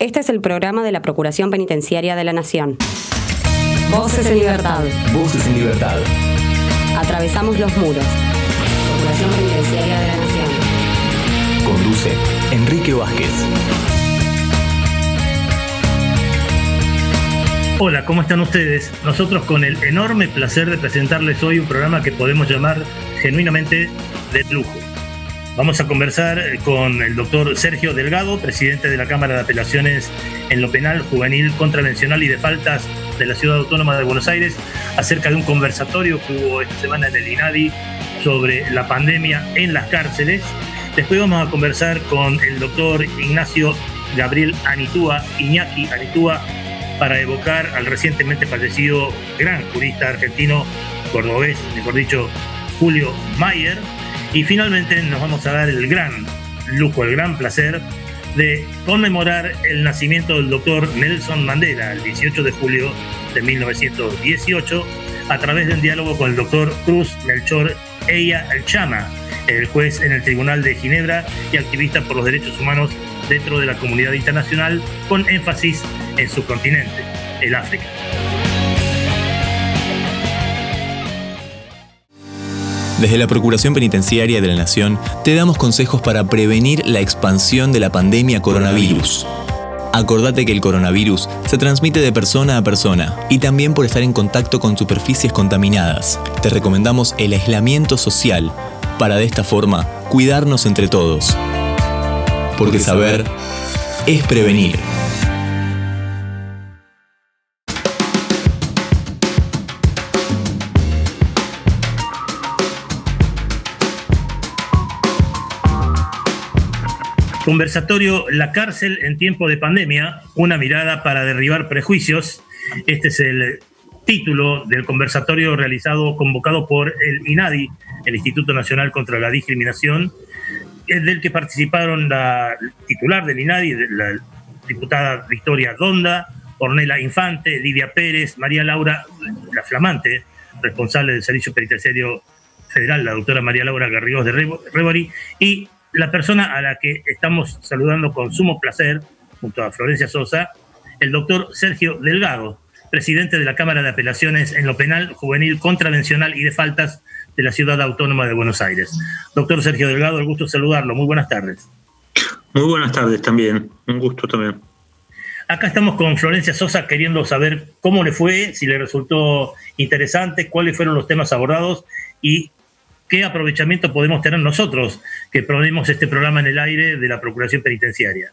Este es el programa de la Procuración Penitenciaria de la Nación. Voces en libertad. Voces en libertad. Atravesamos los muros. Procuración Penitenciaria de la Nación. Conduce Enrique Vázquez. Hola, ¿cómo están ustedes? Nosotros con el enorme placer de presentarles hoy un programa que podemos llamar genuinamente de lujo. Vamos a conversar con el doctor Sergio Delgado, presidente de la Cámara de Apelaciones en lo Penal, Juvenil, Contravencional y de Faltas de la Ciudad Autónoma de Buenos Aires, acerca de un conversatorio que hubo esta semana en el INADI sobre la pandemia en las cárceles. Después vamos a conversar con el doctor Ignacio Gabriel Anitúa, Iñaki Anitúa, para evocar al recientemente fallecido gran jurista argentino, cordobés, mejor dicho, Julio Mayer, y finalmente nos vamos a dar el gran lujo, el gran placer de conmemorar el nacimiento del doctor Nelson Mandela el 18 de julio de 1918 a través de un diálogo con el doctor Cruz Melchor Eya El Chama, el juez en el Tribunal de Ginebra y activista por los derechos humanos dentro de la comunidad internacional, con énfasis en su continente, el África. Desde la Procuración Penitenciaria de la Nación te damos consejos para prevenir la expansión de la pandemia coronavirus. Acordate que el coronavirus se transmite de persona a persona y también por estar en contacto con superficies contaminadas. Te recomendamos el aislamiento social para de esta forma cuidarnos entre todos. Porque saber es prevenir. Conversatorio La cárcel en tiempo de pandemia, una mirada para derribar prejuicios. Este es el título del conversatorio realizado, convocado por el INADI, el Instituto Nacional contra la Discriminación, del que participaron la titular del INADI, la diputada Victoria Donda, Ornella Infante, Lidia Pérez, María Laura, la flamante responsable del Servicio Penitenciario Federal, la doctora María Laura Garrigós de Rebori, y la persona a la que estamos saludando con sumo placer, junto a Florencia Sosa, el doctor Sergio Delgado, presidente de la Cámara de Apelaciones en lo Penal, Juvenil, Contravencional y de Faltas de la Ciudad Autónoma de Buenos Aires. Doctor Sergio Delgado, el gusto de saludarlo. Muy buenas tardes. Muy buenas tardes también. Un gusto también. Acá estamos con Florencia Sosa queriendo saber cómo le fue, si le resultó interesante, cuáles fueron los temas abordados y qué aprovechamiento podemos tener nosotros que ponemos este programa en el aire de la Procuración Penitenciaria.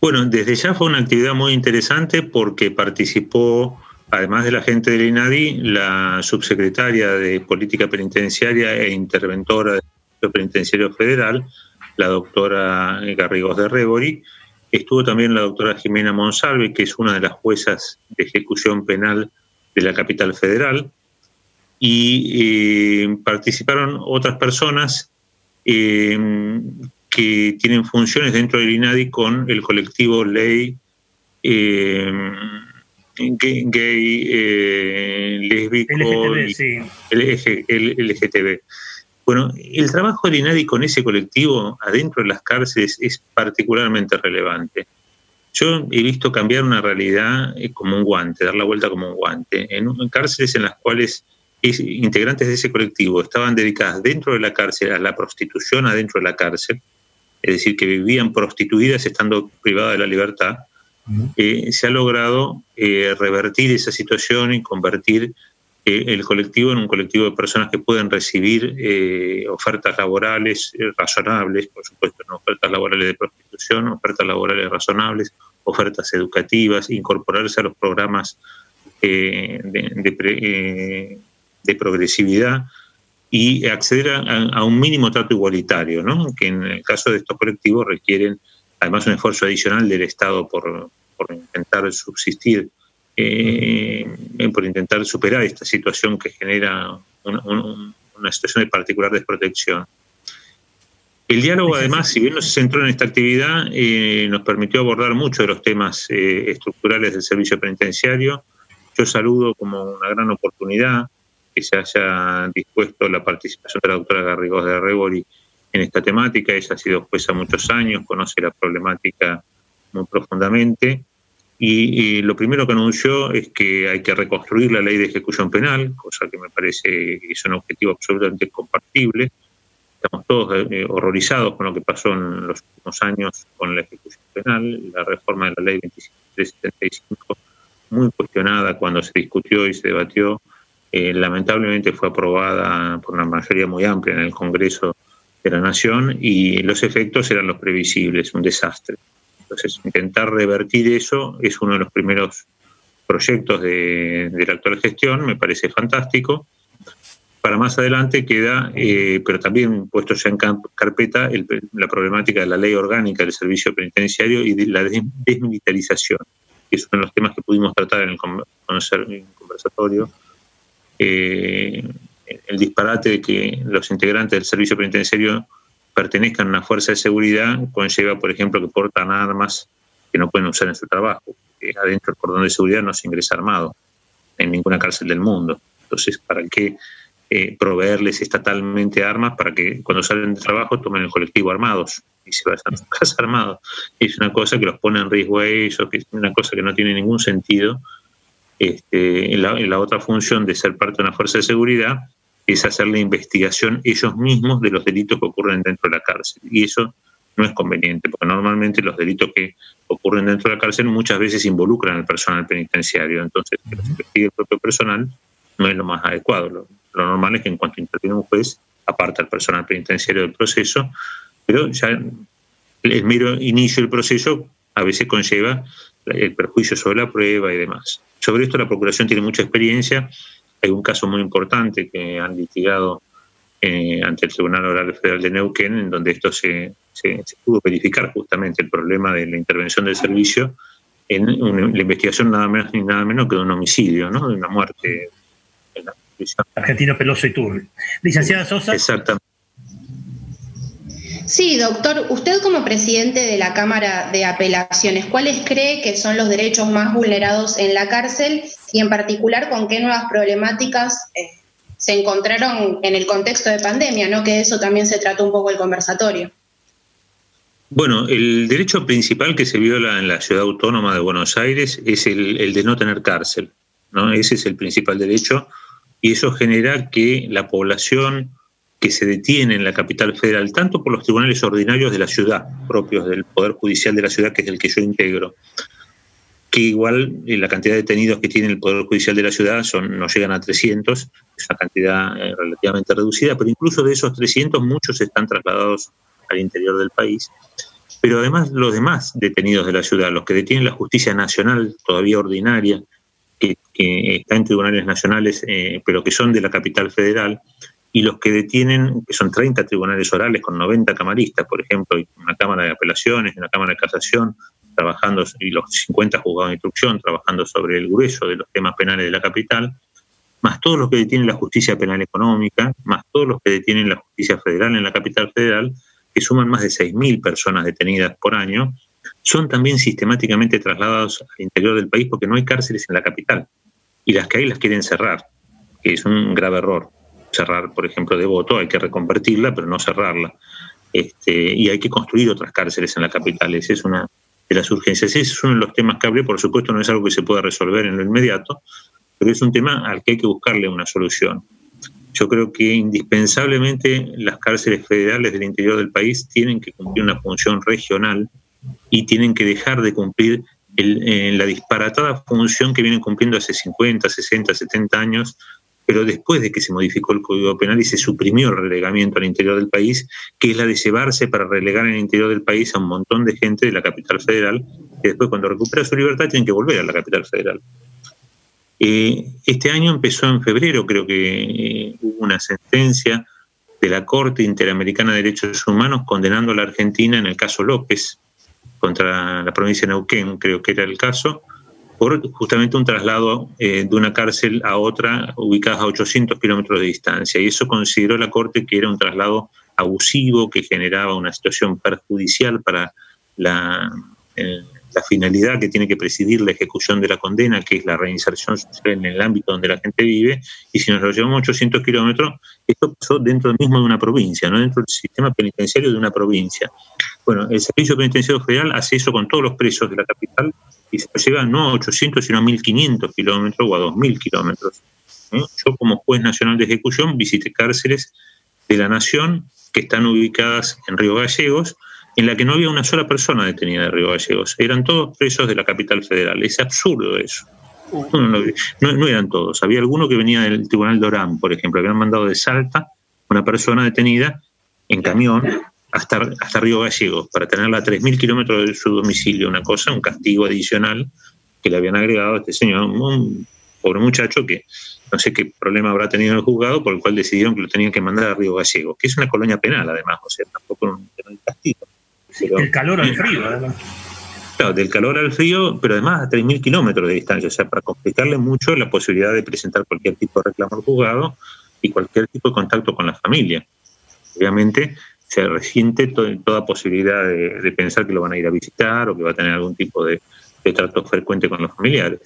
Bueno, desde ya fue una actividad muy interesante porque participó, además de la gente del INADI, la subsecretaria de Política Penitenciaria e interventora del Penitenciario Federal, la doctora Garrigos de Rebori. Estuvo también la doctora Jimena Monsalve, que es una de las juezas de ejecución penal de la capital federal y eh, participaron otras personas eh, que tienen funciones dentro del INADI con el colectivo Ley eh, Gay, Lésbico el LGTB. Bueno, el trabajo del INADI con ese colectivo adentro de las cárceles es particularmente relevante. Yo he visto cambiar una realidad como un guante, dar la vuelta como un guante. En cárceles en las cuales integrantes de ese colectivo estaban dedicadas dentro de la cárcel a la prostitución adentro de la cárcel, es decir, que vivían prostituidas estando privadas de la libertad, eh, se ha logrado eh, revertir esa situación y convertir eh, el colectivo en un colectivo de personas que pueden recibir ofertas laborales razonables, por supuesto, no ofertas laborales de prostitución, ofertas laborales razonables, ofertas educativas, incorporarse a los programas de, de, de progresividad y acceder a, un mínimo trato igualitario, ¿no? que en el caso de estos colectivos requieren además un esfuerzo adicional del Estado por, intentar subsistir, eh, por intentar superar esta situación que genera una, situación de particular desprotección. El diálogo, además, si bien no se centró en esta actividad, eh, nos permitió abordar muchos de los temas eh, estructurales del servicio penitenciario. Yo saludo como una gran oportunidad que se haya dispuesto la participación de la doctora Garrigós de Rebori en esta temática. Ella ha sido jueza muchos años, conoce la problemática muy profundamente y, lo primero que anunció es que hay que reconstruir la ley de ejecución penal, cosa que me parece que es un objetivo absolutamente compartible. Estamos todos eh, horrorizados con lo que pasó en los últimos años con la ejecución penal, la reforma de la ley 2375, muy cuestionada cuando se discutió y se debatió. Eh, lamentablemente fue aprobada por una mayoría muy amplia en el Congreso de la Nación y los efectos eran los previsibles, un desastre. Entonces, intentar revertir eso es uno de los primeros proyectos de, la actual gestión, me parece fantástico. Para más adelante queda, eh, pero también puesto ya en carpeta, la problemática de la ley orgánica del servicio penitenciario y de la desmilitarización, que es uno de los temas que pudimos tratar en el, conversatorio. Eh, el disparate de que los integrantes del servicio penitenciario pertenezcan a una fuerza de seguridad conlleva, por ejemplo, que portan armas que no pueden usar en su trabajo. adentro del cordón de seguridad no se ingresa armado en ninguna cárcel del mundo. Entonces, ¿para qué eh, proveerles estatalmente armas para que cuando salen de trabajo tomen el colectivo armados y se vayan a su casa armados? Es una cosa que los pone en riesgo a ellos, que es una cosa que no tiene ningún sentido. Este, en, la, en la otra función de ser parte de una fuerza de seguridad es hacer la investigación ellos mismos de los delitos que ocurren dentro de la cárcel. Y eso no es conveniente, porque normalmente los delitos que ocurren dentro de la cárcel muchas veces involucran al personal penitenciario. Entonces, que los investigue el propio personal no es lo más adecuado. Lo, normal es que en cuanto interviene un juez, aparta al personal penitenciario del proceso, pero ya el mero inicio del proceso a veces conlleva el perjuicio sobre la prueba y demás. Sobre esto la Procuración tiene mucha experiencia hay un caso muy importante que han litigado eh, ante el Tribunal Oral Federal de Neuquén, en donde esto se, se, pudo verificar justamente el problema de la intervención del servicio en la investigación nada menos ni nada menos que de un homicidio, ¿no? de una muerte en la Argentino Peloso y Turbio. Licenciada Sosa. Exactamente. Sí, doctor, usted como presidente de la Cámara de Apelaciones, ¿cuáles cree que son los derechos más vulnerados en la cárcel y en particular con qué nuevas problemáticas eh, se encontraron en el contexto de pandemia, ¿no? Que eso también se trató un poco el conversatorio. Bueno, el derecho principal que se viola en la ciudad autónoma de Buenos Aires es el, el de no tener cárcel, ¿no? Ese es el principal derecho y eso genera que la población que se detiene en la capital federal, tanto por los tribunales ordinarios de la ciudad, propios del Poder Judicial de la ciudad, que es el que yo integro, que igual eh, la cantidad de detenidos que tiene el Poder Judicial de la ciudad son, no llegan a 300, es una cantidad eh, relativamente reducida, pero incluso de esos 300 muchos están trasladados al interior del país. Pero además los demás detenidos de la ciudad, los que detienen la justicia nacional todavía ordinaria, que, está en tribunales nacionales, eh, pero que son de la capital federal, y los que detienen, que son 30 tribunales orales con 90 camaristas, por ejemplo, una Cámara de Apelaciones, una Cámara de Casación, trabajando, y los 50 juzgados de instrucción, trabajando sobre el grueso de los temas penales de la capital, más todos los que detienen la justicia penal económica, más todos los que detienen la justicia federal en la capital federal, que suman más de 6.000 personas detenidas por año, son también sistemáticamente trasladados al interior del país porque no hay cárceles en la capital. Y las que hay las quieren cerrar, que es un grave error cerrar, por ejemplo, de voto, hay que reconvertirla, pero no cerrarla. Este, y hay que construir otras cárceles en la capital. Esa es una de las urgencias. Ese es uno de los temas que hablé. Por supuesto, no es algo que se pueda resolver en lo inmediato, pero es un tema al que hay que buscarle una solución. Yo creo que indispensablemente las cárceles federales del interior del país tienen que cumplir una función regional y tienen que dejar de cumplir el, la disparatada función que vienen cumpliendo hace 50, 60, 70 años pero después de que se modificó el Código Penal y se suprimió el relegamiento al interior del país, que es la de llevarse para relegar en el interior del país a un montón de gente de la capital federal, que después cuando recupera su libertad tienen que volver a la capital federal. Eh, este año empezó en febrero, creo que eh, hubo una sentencia de la Corte Interamericana de Derechos Humanos condenando a la Argentina en el caso López contra la provincia de Neuquén, creo que era el caso, por justamente un traslado eh, de una cárcel a otra ubicada a 800 kilómetros de distancia. Y eso consideró la Corte que era un traslado abusivo, que generaba una situación perjudicial para la, la finalidad que tiene que presidir la ejecución de la condena, que es la reinserción social en el ámbito donde la gente vive, y si nos lo llevamos 800 kilómetros, esto pasó dentro mismo de una provincia, no dentro del sistema penitenciario de una provincia. Bueno, el Servicio Penitenciario Federal hace eso con todos los presos de la capital y se lo lleva no a 800, sino a 1500 kilómetros o a 2000 kilómetros. Yo, como juez nacional de ejecución, visité cárceles de la Nación que están ubicadas en Río Gallegos, en la que no había una sola persona detenida de Río Gallegos. Eran todos presos de la capital federal. Es absurdo eso. No, eran todos. Había alguno que venía del Tribunal de Orán, por ejemplo. Habían mandado de Salta una persona detenida en camión hasta, hasta Río Gallegos para tenerla a 3.000 kilómetros de su domicilio. Una cosa, un castigo adicional que le habían agregado a este señor, un pobre muchacho que no sé qué problema habrá tenido en el juzgado por el cual decidieron que lo tenían que mandar a Río Gallegos, que es una colonia penal además, o sea, tampoco un, castigo. Del calor al frío, además. Claro, del calor al frío, pero además a 3.000 kilómetros de distancia, o sea, para complicarle mucho la posibilidad de presentar cualquier tipo de reclamo al juzgado y cualquier tipo de contacto con la familia. Obviamente se resiente toda posibilidad de, pensar que lo van a ir a visitar o que va a tener algún tipo de trato frecuente con los familiares.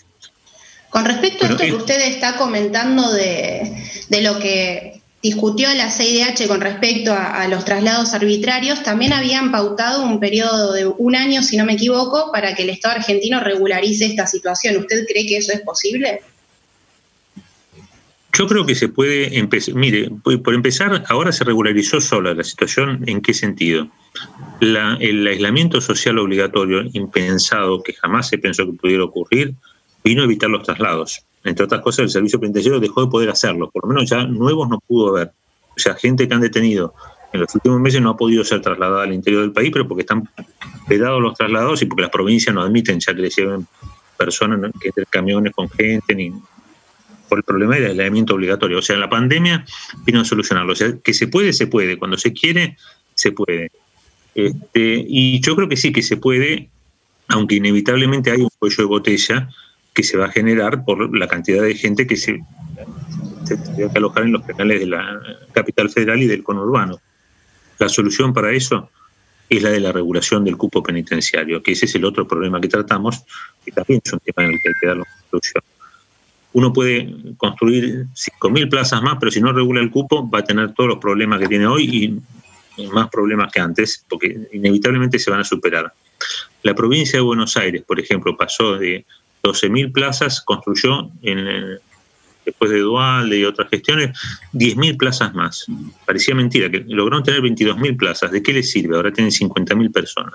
Con respecto a esto que usted está comentando de, lo que discutió la CIDH con respecto a, los traslados arbitrarios, también habían pautado un periodo de un año, si no me equivoco, para que el Estado argentino regularice esta situación. ¿Usted cree que eso es posible? Yo creo que se puede empezar. Mire, por empezar, ahora se regularizó sola la situación. ¿En qué sentido? el aislamiento social obligatorio, impensado, que jamás se pensó que pudiera ocurrir, vino a evitar los traslados. Entre otras cosas, el servicio penitenciario dejó de poder hacerlo, por lo menos ya nuevos no pudo haber. O sea, gente que han detenido en los últimos meses no ha podido ser trasladada al interior del país, pero porque están pedados los traslados y porque las provincias no admiten ya que les lleven personas, que camiones con gente, ni por el problema del aislamiento obligatorio. O sea, la pandemia vino a solucionarlo. O sea, que se puede, se puede. Cuando se quiere, se puede. Este, y yo creo que sí que se puede, aunque inevitablemente hay un cuello de botella que se va a generar por la cantidad de gente que se, tendría que alojar en los penales de la capital federal y del conurbano. La solución para eso es la de la regulación del cupo penitenciario, que ese es el otro problema que tratamos, y también es un tema en el que hay que dar la solución. Uno puede construir 5.000 plazas más, pero si no regula el cupo va a tener todos los problemas que tiene hoy y más problemas que antes, porque inevitablemente se van a superar. La provincia de Buenos Aires, por ejemplo, pasó de 12.000 plazas, construyó después de Dual y otras gestiones, 10.000 plazas más. Parecía mentira, que lograron tener 22.000 plazas. ¿De qué les sirve? Ahora tienen 50.000 personas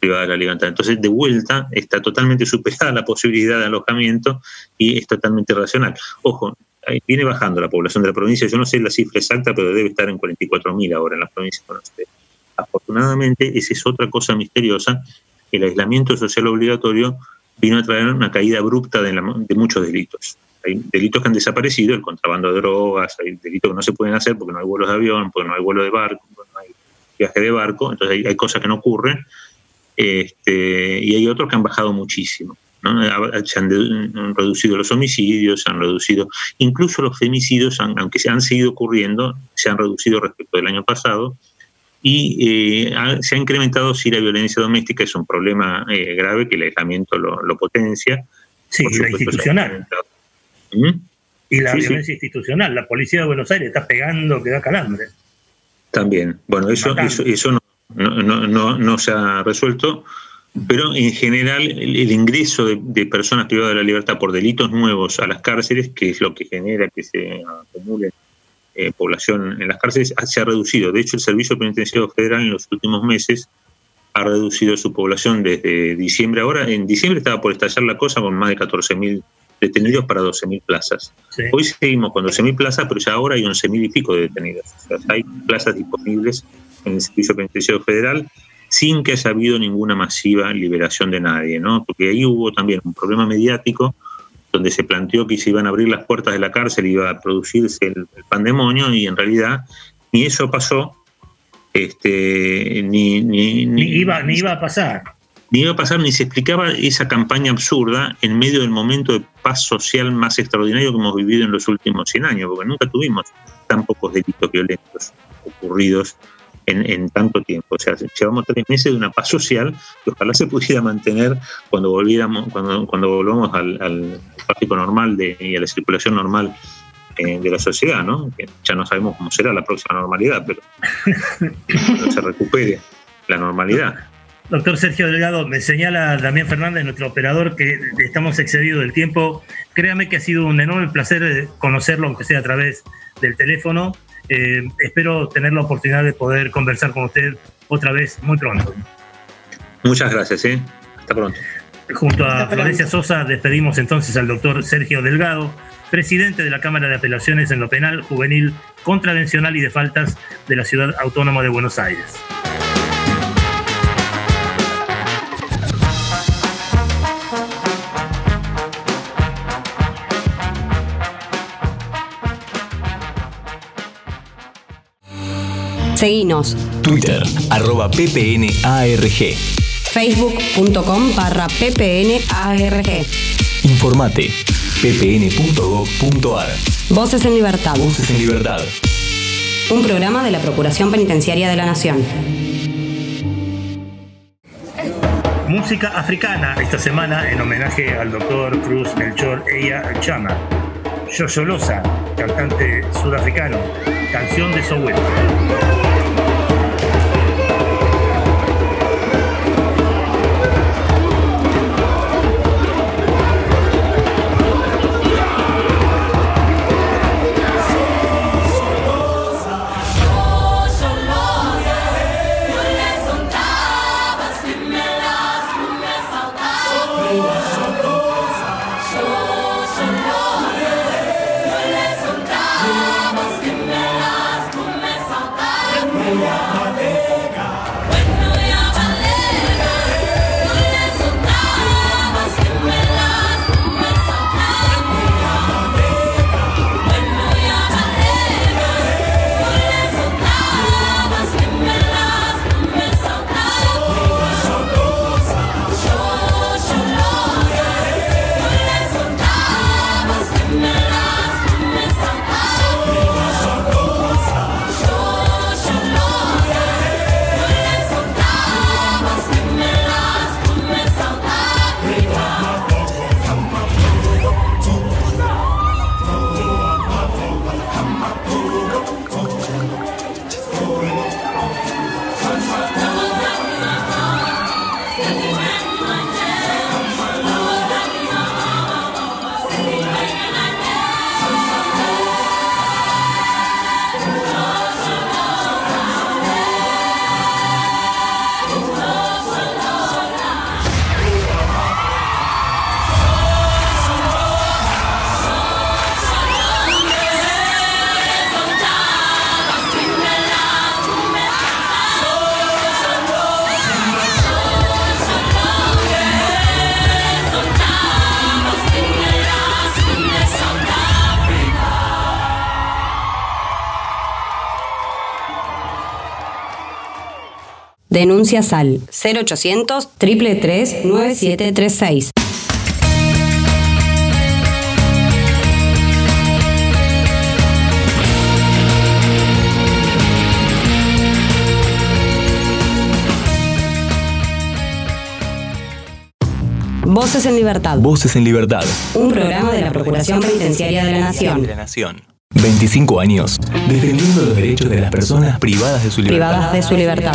privadas de la libertad. Entonces, de vuelta, está totalmente superada la posibilidad de alojamiento y es totalmente racional. Ojo, viene bajando la población de la provincia. Yo no sé la cifra exacta, pero debe estar en 44.000 ahora en las provincias con usted. Afortunadamente, esa es otra cosa misteriosa. El aislamiento social obligatorio vino a traer una caída abrupta de, muchos delitos. Hay delitos que han desaparecido, el contrabando de drogas, hay delitos que no se pueden hacer porque no hay vuelos de avión, porque no hay vuelo de barco, porque no hay viaje de barco, entonces hay, cosas que no ocurren, este, y hay otros que han bajado muchísimo. Se han, reducido los homicidios, se han reducido, incluso los femicidios, aunque se han seguido ocurriendo, se han reducido respecto del año pasado, y eh, se ha incrementado si la violencia doméstica es un problema eh, grave que el aislamiento lo, potencia. Sí, y la institucional. ¿Mm? Y la violencia institucional. La policía de Buenos Aires está pegando que da calambre. También. Bueno, eso, eso, no, no, se ha resuelto, pero en general el, ingreso de, de, personas privadas de la libertad por delitos nuevos a las cárceles, que es lo que genera que se acumulen eh, población en las cárceles se ha reducido. De hecho, el Servicio Penitenciario Federal en los últimos meses ha reducido su población desde diciembre. Ahora, en diciembre estaba por estallar la cosa con más de 14.000 detenidos para 12.000 plazas. Hoy seguimos con 12.000 plazas, pero ya ahora hay 11.000 y pico de detenidos. hay plazas disponibles en el Servicio Penitenciario Federal sin que haya habido ninguna masiva liberación de nadie, ¿no? Porque ahí hubo también un problema mediático donde se planteó que se iban a abrir las puertas de la cárcel y iba a producirse el, pandemonio y en realidad ni eso pasó, este, ni, ni, ni, iba, ni iba a pasar. Ni iba a pasar, ni se explicaba esa campaña absurda en medio del momento de paz social más extraordinario que hemos vivido en los últimos 100 años, porque nunca tuvimos tan pocos delitos violentos ocurridos en, tanto tiempo. O sea, llevamos tres meses de una paz social que ojalá se pudiera mantener cuando volviéramos, cuando, cuando volvamos al, al tráfico normal de, y a la circulación normal eh, de la sociedad, ¿no? Ya no sabemos cómo será la próxima normalidad, pero se recupere la normalidad. Doctor Sergio Delgado, me señala Damián Fernández, nuestro operador, que estamos excedidos del tiempo. Créame que ha sido un enorme placer eh, conocerlo, aunque sea a través del teléfono. Eh, espero tener la oportunidad de poder conversar con usted otra vez muy pronto. Muchas gracias, ¿eh? Hasta pronto. Junto a Florencia Sosa despedimos entonces al doctor Sergio Delgado, presidente de la Cámara de Apelaciones en lo Penal, Juvenil, Contravencional y de Faltas de la Ciudad Autónoma de Buenos Aires. Seguinos. Twitter, arroba ppnarg. Facebook.com barra ppnarg. Informate, ppn.gov.ar. Voces en Libertad. Voces en Libertad. Un programa de la Procuración Penitenciaria de la Nación. Música africana esta semana en homenaje al doctor Cruz Melchor Eya Chama. Yoyolosa, cantante sudafricano, canción de Soweto. Denuncias al 0800 333 9736. Voces en Libertad. Voces en Libertad. Un programa de la Procuración Penitenciaria de la Nación. De la Nación. 25 años defendiendo los derechos de las personas privadas de su libertad. Privadas de su libertad.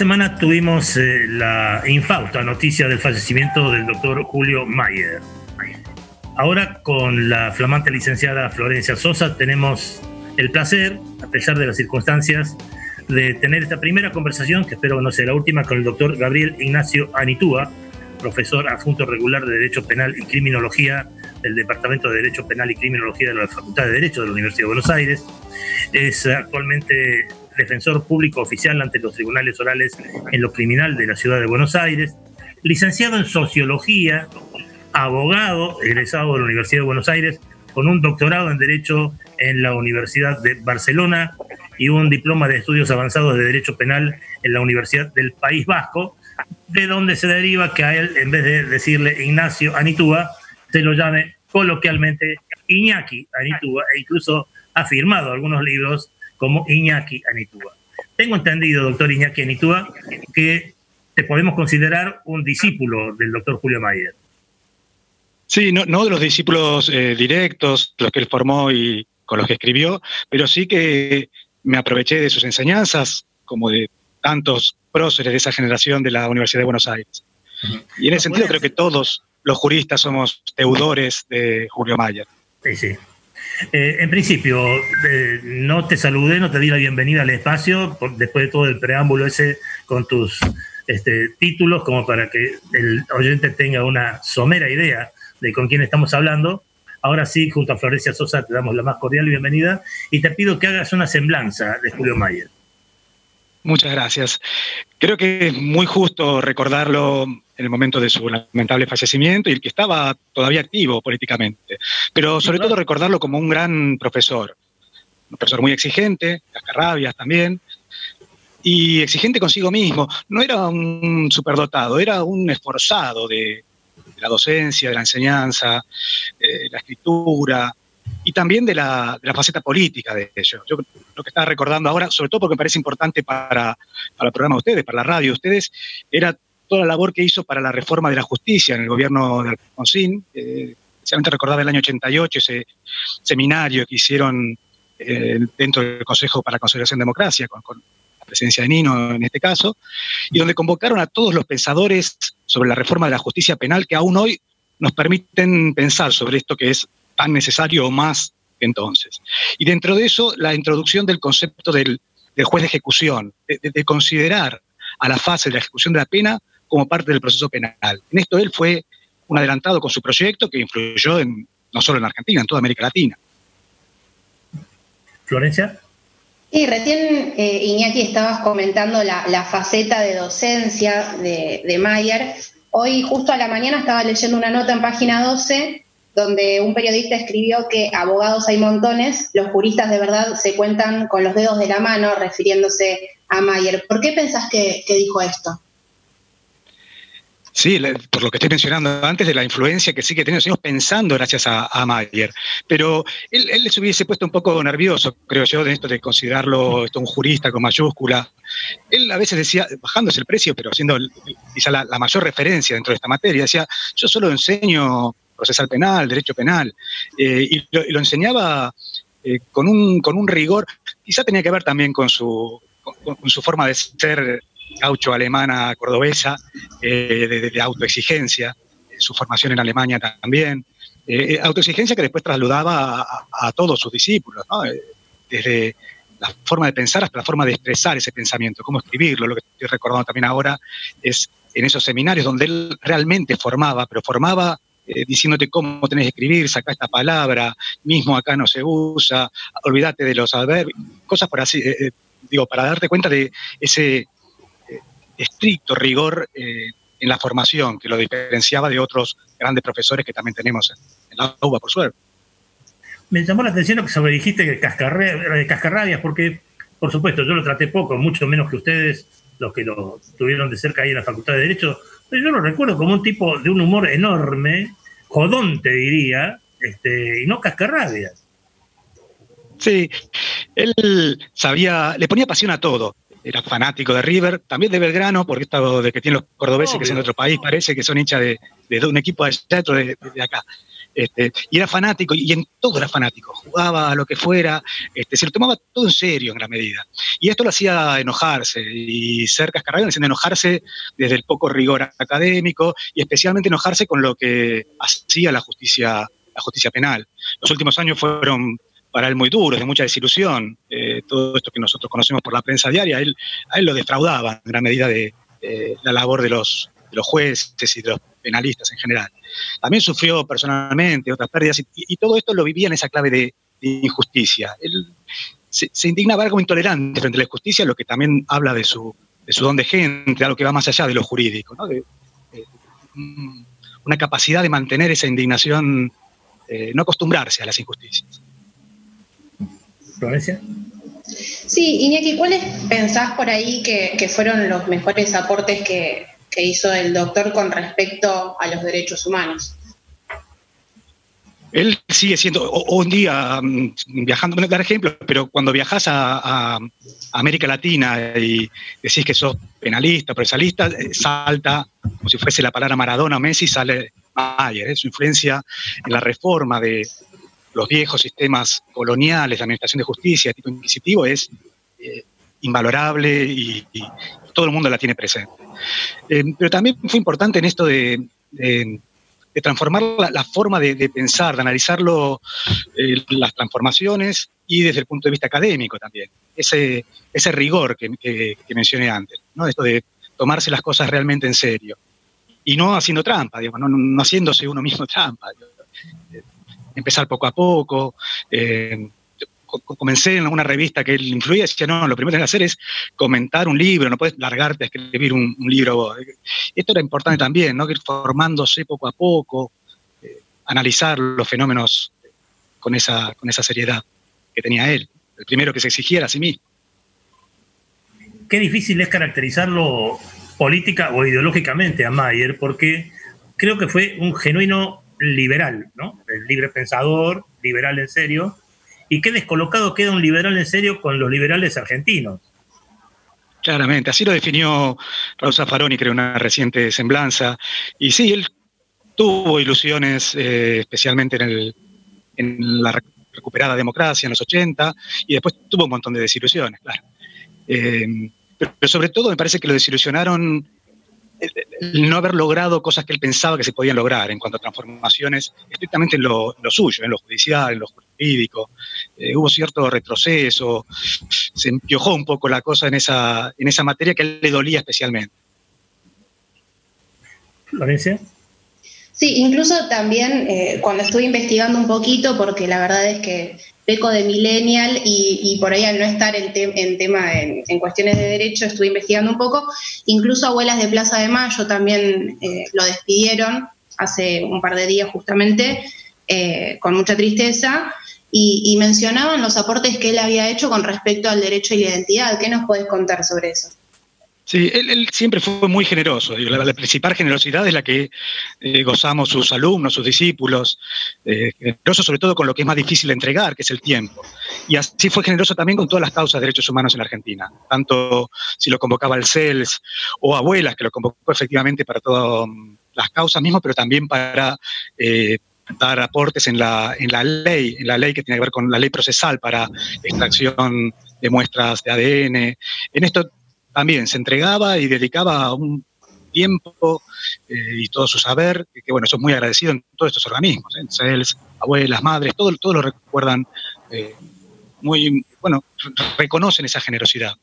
Semana tuvimos eh, la infausta noticia del fallecimiento del doctor Julio Mayer. Ahora con la flamante licenciada Florencia Sosa tenemos el placer, a pesar de las circunstancias, de tener esta primera conversación, que espero no sea la última, con el doctor Gabriel Ignacio Anitúa, profesor adjunto regular de Derecho Penal y Criminología del Departamento de Derecho Penal y Criminología de la Facultad de Derecho de la Universidad de Buenos Aires. Es actualmente defensor público oficial ante los tribunales orales en lo criminal de la ciudad de Buenos Aires. Licenciado en Sociología, abogado egresado de la Universidad de Buenos Aires, con un doctorado en Derecho en la Universidad de Barcelona y un diploma de estudios avanzados de Derecho Penal en la Universidad del País Vasco, de donde se deriva que a él, en vez de decirle Ignacio Anitúa, se lo llame coloquialmente Iñaki Anitúa, e incluso ha firmado algunos libros como Iñaki Anitúa. Tengo entendido, doctor Iñaki Anitúa, que te podemos considerar un discípulo del doctor Julio Mayer. Sí, no, de los discípulos eh, directos, los que él formó y con los que escribió, pero sí que me aproveché de sus enseñanzas, como de tantos próceres de esa generación de la Universidad de Buenos Aires. Y en ese sentido creo que todos los juristas somos deudores de Julio Mayer. Sí, sí. Eh, en principio, eh, no te saludé, no te di la bienvenida al espacio, después de todo el preámbulo ese con tus este, títulos, como para que el oyente tenga una somera idea de con quién estamos hablando. Ahora sí, junto a Florencia Sosa, te damos la más cordial bienvenida y te pido que hagas una semblanza de Julio Mayer. Muchas gracias. Creo que es muy justo recordarlo en el momento de su lamentable fallecimiento y el que estaba todavía activo políticamente, pero sobre todo recordarlo como un gran profesor, un profesor muy exigente, cascarrabias también, y exigente consigo mismo. No era un superdotado, era un esforzado de, la docencia, de la enseñanza, eh, la escritura y también de la, faceta política de ello. Yo lo que estaba recordando ahora, sobre todo porque me parece importante para, el programa de ustedes, para la radio de ustedes, era toda la labor que hizo para la reforma de la justicia en el gobierno de Alfonsín. Eh, especialmente recordaba el año 88, ese seminario que hicieron eh, dentro del Consejo para la Consolidación de Democracia, con, con presidencia de Nino en este caso, y donde convocaron a todos los pensadores sobre la reforma de la justicia penal que aún hoy nos permiten pensar sobre esto que es tan necesario o más que entonces. Y dentro de eso, la introducción del concepto del, juez de ejecución, de, considerar a la fase de la ejecución de la pena como parte del proceso penal. En esto él fue un adelantado con su proyecto que influyó en, no solo en Argentina, en toda América Latina. Florencia. Sí, recién eh, Iñaki estabas comentando la, faceta de docencia de, Mayer. Hoy justo a la mañana estaba leyendo una nota en página 12 donde un periodista escribió que abogados hay montones, los juristas de verdad se cuentan con los dedos de la mano refiriéndose a Mayer. ¿Por qué pensás que dijo esto? Sí, por lo que estoy mencionando antes de la influencia que sí que seguimos pensando gracias a, Mayer. Pero él, él, se hubiese puesto un poco nervioso, creo yo, de esto de considerarlo esto, un jurista con mayúscula. Él a veces decía, bajándose el precio, pero siendo quizá la, mayor referencia dentro de esta materia, decía, yo solo enseño procesal penal, derecho penal, eh, y, lo, enseñaba eh, con, un, con un rigor, quizá tenía que ver también con su, con su forma de ser gaucho alemana cordobesa, eh, de, autoexigencia, eh, su formación en Alemania también, eh, autoexigencia que después trasladaba a, todos sus discípulos, desde la forma de pensar hasta la forma de expresar ese pensamiento, cómo escribirlo. Lo que estoy recordando también ahora es en esos seminarios donde él realmente formaba, pero formaba diciéndote cómo tenés que escribir, saca esta palabra, mismo acá no se usa, olvídate de los adverbios, cosas por así, digo, para darte cuenta de ese estricto rigor eh, en la formación, que lo diferenciaba de otros grandes profesores que también tenemos en, la UBA, por suerte. Me llamó la atención lo que sobre dijiste de cascarrabias, porque, por supuesto, yo lo traté poco, mucho menos que ustedes, los que lo tuvieron de cerca ahí en la Facultad de Derecho, pero yo lo recuerdo como un tipo de un humor enorme, jodón te diría, este, y no cascarrabias. Sí, él sabía, le ponía pasión a todo era fanático de River, también de Belgrano, porque esto de que tienen los cordobeses que son de otro país, parece que son hinchas de, un equipo de otro de, acá. Este, y era fanático, y en todo era fanático, jugaba a lo que fuera, este, se lo tomaba todo en serio en gran medida. Y esto lo hacía enojarse, y ser cascarrabias haciendo enojarse desde el poco rigor académico, y especialmente enojarse con lo que hacía la justicia, la justicia penal. Los últimos años fueron para él muy duro, de mucha desilusión. Eh, todo esto que nosotros conocemos por la prensa diaria, él, a él lo defraudaba en gran medida de la labor de los, jueces y de los penalistas en general. También sufrió personalmente otras pérdidas y, todo esto lo vivía en esa clave de, injusticia. Él se, indignaba algo intolerante frente a la injusticia, lo que también habla de su, de su don de gente, algo que va más allá de lo jurídico, de, una capacidad de mantener esa indignación, eh, no acostumbrarse a las injusticias. Florencia. Sí, Iñaki, ¿cuáles pensás por ahí que, fueron los mejores aportes que, hizo el doctor con respecto a los derechos humanos? Él sigue siendo, un día mm, viajando, no dar ejemplo, pero cuando viajas a, América Latina y decís que sos penalista, procesalista, eh, salta, como si fuese la palabra Maradona o Messi, sale Mayer, ¿eh? su influencia en la reforma de, los viejos sistemas coloniales de administración de justicia, tipo inquisitivo, es eh, invalorable y, todo el mundo la tiene presente. Eh, pero también fue importante en esto de, transformar la, forma de, pensar, de analizarlo, eh, las transformaciones y desde el punto de vista académico también. Ese, ese rigor que, mencioné antes, ¿no? esto de tomarse las cosas realmente en serio y no haciendo trampa, no haciéndose uno mismo trampa empezar poco a poco. Eh, comencé en una revista que él influía decía, no, lo primero que que hacer es comentar un libro, no puedes largarte a escribir un, libro. Esto era importante también, ¿no? ir formándose poco a poco, eh, analizar los fenómenos con esa, con esa seriedad que tenía él, el primero que se exigiera a sí mismo. Qué difícil es caracterizarlo política o ideológicamente a Mayer, porque creo que fue un genuino liberal, ¿no? El libre pensador, liberal en serio. Y qué descolocado queda un liberal en serio con los liberales argentinos. Claramente, así lo definió Raúl Zaffaroni, creo, una reciente semblanza. Y sí, él tuvo ilusiones, eh, especialmente en, el, en, la recuperada democracia en los 80, y después tuvo un montón de desilusiones, claro. Eh, pero sobre todo me parece que lo desilusionaron el no haber logrado cosas que él pensaba que se podían lograr en cuanto a transformaciones, estrictamente en lo, suyo, en lo judicial, en lo jurídico. Eh, hubo cierto retroceso, se empiojó un poco la cosa en esa, en esa materia que a él le dolía especialmente. Florencia. Sí, incluso también eh, cuando estuve investigando un poquito, porque la verdad es que peco de millennial y, por ahí al no estar en, tema en, cuestiones de derecho estuve investigando un poco. Incluso Abuelas de Plaza de Mayo también eh, lo despidieron hace un par de días justamente, eh, con mucha tristeza, y, y, mencionaban los aportes que él había hecho con respecto al derecho y la identidad. ¿Qué nos puedes contar sobre eso? Sí, él, siempre fue muy generoso. La, principal generosidad es la que eh, gozamos sus alumnos, sus discípulos. Eh, generoso sobre todo con lo que es más difícil de entregar, que es el tiempo. Y así fue generoso también con todas las causas de derechos humanos en Argentina. Tanto si lo convocaba el CELS o Abuelas, que lo convocó efectivamente para todas mm, las causas mismas, pero también para eh, dar aportes en la, en la ley, en la ley que tiene que ver con la ley procesal para extracción de muestras de ADN. En esto también se entregaba y dedicaba un tiempo eh, y todo su saber, que, bueno, eso es muy agradecido en todos estos organismos, ¿eh? CELS, abuelas, madres, todos todo lo recuerdan eh, muy, bueno, reconocen esa generosidad.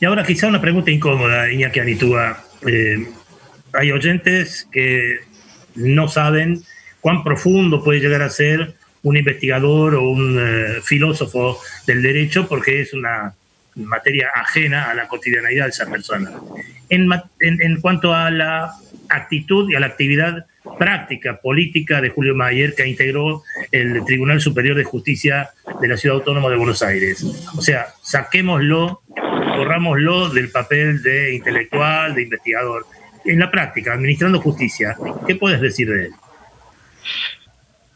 Y ahora quizá una pregunta incómoda, Iñaki Anitúa. Eh, hay oyentes que no saben cuán profundo puede llegar a ser un investigador o un filósofo del derecho porque es una materia ajena a la cotidianidad de esa persona. En, en, cuanto a la actitud y a la actividad práctica, política de Julio Mayer, que integró el Tribunal Superior de Justicia de la Ciudad Autónoma de Buenos Aires. O sea, saquémoslo, borrámoslo del papel de intelectual, de investigador. En la práctica, administrando justicia, ¿qué puedes decir de él?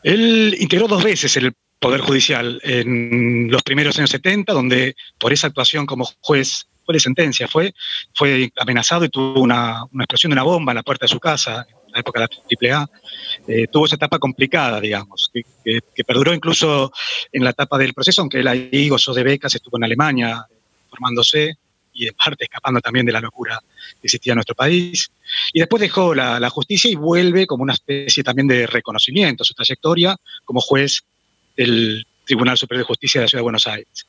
Él integró dos veces el Poder Judicial en los primeros años 70, donde por esa actuación como juez, fue de sentencia, fue, fue amenazado y tuvo una, explosión de una bomba en la puerta de su casa, en la época de la AAA. Eh, tuvo esa etapa complicada, digamos, que, perduró incluso en la etapa del proceso, aunque él ahí gozó de becas, estuvo en Alemania formándose y en parte escapando también de la locura que existía en nuestro país. Y después dejó la, la, justicia y vuelve como una especie también de reconocimiento a su trayectoria como juez del Tribunal Superior de Justicia de la Ciudad de Buenos Aires.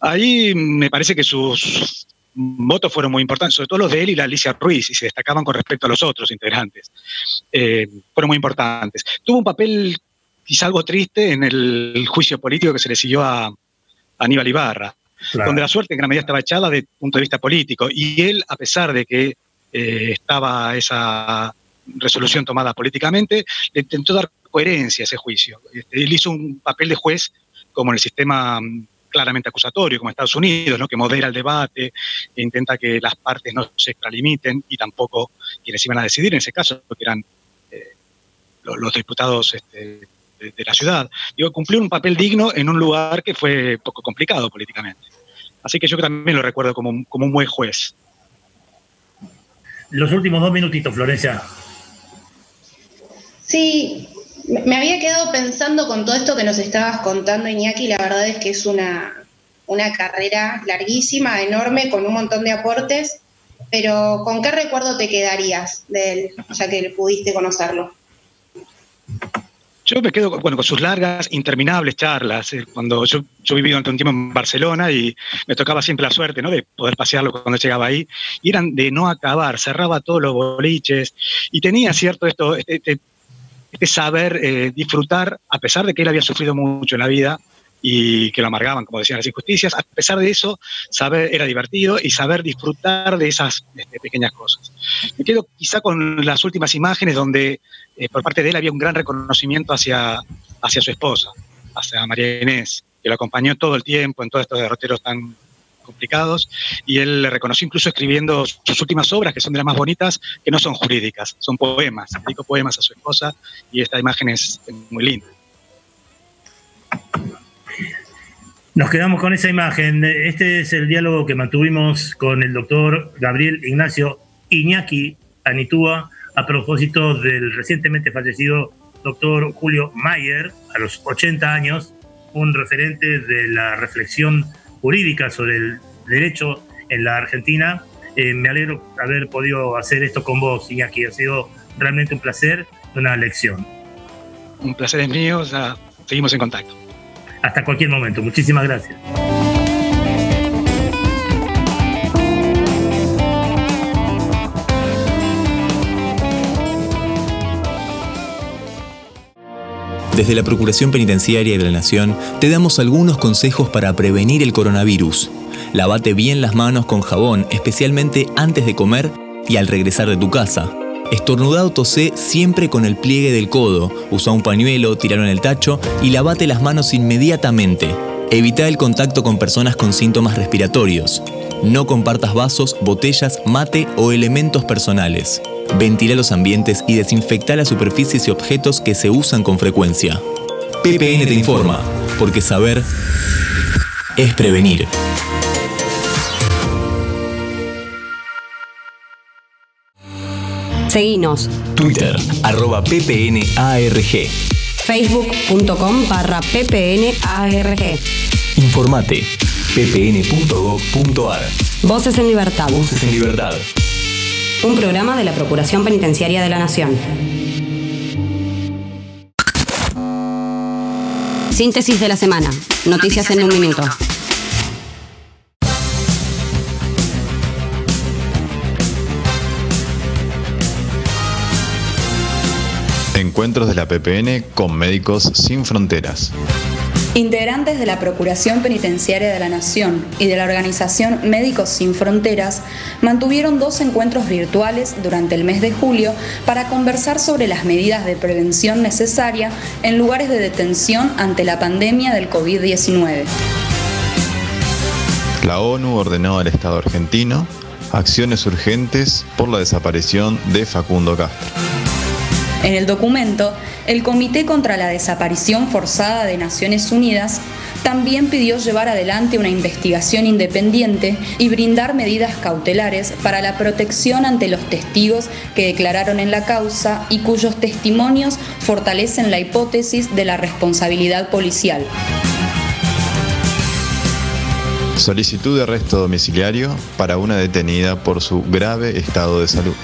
Ahí me parece que sus votos fueron muy importantes, sobre todo los de él y la Alicia Ruiz, y se destacaban con respecto a los otros integrantes. Eh, fueron muy importantes. Tuvo un papel quizá algo triste en el juicio político que se le siguió a, Aníbal Ibarra, donde la suerte en gran medida estaba echada desde el punto de vista político. Y él, a pesar de que eh, estaba esa resolución tomada políticamente, le intentó dar coherencia ese juicio. Este, él hizo un papel de juez como en el sistema mm, claramente acusatorio, como Estados Unidos, ¿no? que modera el debate, e intenta que las partes no se extralimiten y tampoco quienes iban a decidir en ese caso, que eran eh, los, diputados este, de, la ciudad. Digo, cumplió un papel digno en un lugar que fue poco complicado políticamente. Así que yo también lo recuerdo como, como un buen juez. Los últimos dos minutitos, Florencia. Sí, me había quedado pensando con todo esto que nos estabas contando, Iñaki, la verdad es que es una, una carrera larguísima, enorme, con un montón de aportes, pero ¿con qué recuerdo te quedarías de él, ya que pudiste conocerlo? Yo me quedo con sus largas, interminables charlas. Eh, cuando yo, yo viví durante un tiempo en Barcelona y me tocaba siempre la suerte ¿no? de poder pasearlo cuando llegaba ahí, y eran de no acabar, cerraba todos los boliches y tenía cierto esto, este, este este saber eh, disfrutar, a pesar de que él había sufrido mucho en la vida y que lo amargaban, como decían las injusticias, a pesar de eso, saber era divertido y saber disfrutar de esas este, pequeñas cosas. Me quedo quizá con las últimas imágenes donde eh, por parte de él había un gran reconocimiento hacia, hacia su esposa, hacia María Inés, que lo acompañó todo el tiempo en todos estos derroteros tan complicados y él le reconoció incluso escribiendo sus últimas obras, que son de las más bonitas, que no son jurídicas, son poemas. Dedicó poemas a su esposa y esta imagen es muy linda. Nos quedamos con esa imagen. Este es el diálogo que mantuvimos con el doctor Gabriel Ignacio Iñaki Anitúa a propósito del recientemente fallecido doctor Julio Mayer, a los 80 años, un referente de la reflexión jurídica sobre el derecho en la Argentina. Eh, me alegro haber podido hacer esto con vos, Iñaki. Ha sido realmente un placer, una lección. Un placer es mío, seguimos en contacto. Hasta cualquier momento. Muchísimas gracias. Desde la Procuración Penitenciaria de la Nación te damos algunos consejos para prevenir el coronavirus. Lavate bien las manos con jabón, especialmente antes de comer y al regresar de tu casa. Estornudado tosé siempre con el pliegue del codo. Usa un pañuelo, tiralo en el tacho y lavate las manos inmediatamente. Evita el contacto con personas con síntomas respiratorios. No compartas vasos, botellas, mate o elementos personales. Ventila los ambientes y desinfecta las superficies y objetos que se usan con frecuencia. PPN te informa, porque saber es prevenir. Seguinos. Twitter, arroba ppnarg. Facebook.com barra ppnarg. Informate, ppn.gov.ar. Voces en libertad. Voces en libertad un programa de la Procuración Penitenciaria de la Nación. Síntesis de la semana. Noticias en un minuto. Encuentros de la PPN con Médicos Sin Fronteras. Integrantes de la Procuración Penitenciaria de la Nación y de la organización Médicos Sin Fronteras mantuvieron dos encuentros virtuales durante el mes de julio para conversar sobre las medidas de prevención necesarias en lugares de detención ante la pandemia del COVID-19. La ONU ordenó al Estado argentino acciones urgentes por la desaparición de Facundo Castro. En el documento, el Comité contra la Desaparición Forzada de Naciones Unidas también pidió llevar adelante una investigación independiente y brindar medidas cautelares para la protección ante los testigos que declararon en la causa y cuyos testimonios fortalecen la hipótesis de la responsabilidad policial. Solicitud de arresto domiciliario para una detenida por su grave estado de salud.